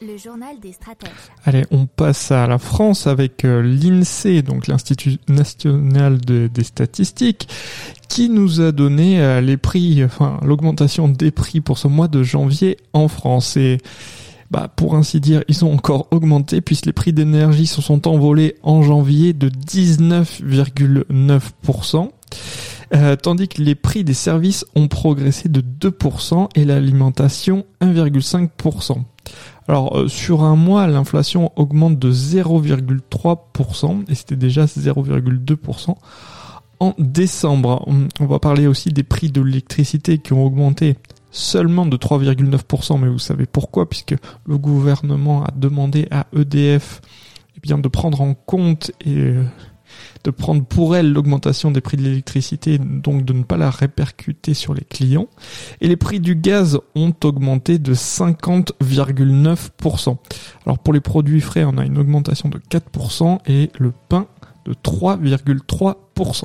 Le journal des stratèges. Allez, on passe à la France avec euh, l'INSEE, donc l'Institut national de- des statistiques, qui nous a donné euh, les prix, enfin l'augmentation des prix pour ce mois de janvier en France. Et bah, pour ainsi dire, ils ont encore augmenté puisque les prix d'énergie se sont envolés en janvier de 19,9%. Euh, tandis que les prix des services ont progressé de 2% et l'alimentation 1,5%. Alors euh, sur un mois, l'inflation augmente de 0,3% et c'était déjà 0,2% en décembre. On- va parler aussi des prix de l'électricité qui ont augmenté seulement de 3,9%, mais vous savez pourquoi Puisque le gouvernement a demandé à EDF eh bien, de prendre en compte et euh, de prendre pour elle l'augmentation des prix de l'électricité, donc de ne pas la répercuter sur les clients. Et les prix du gaz ont augmenté de 50,9%. Alors pour les produits frais, on a une augmentation de 4% et le pain de 3,3%.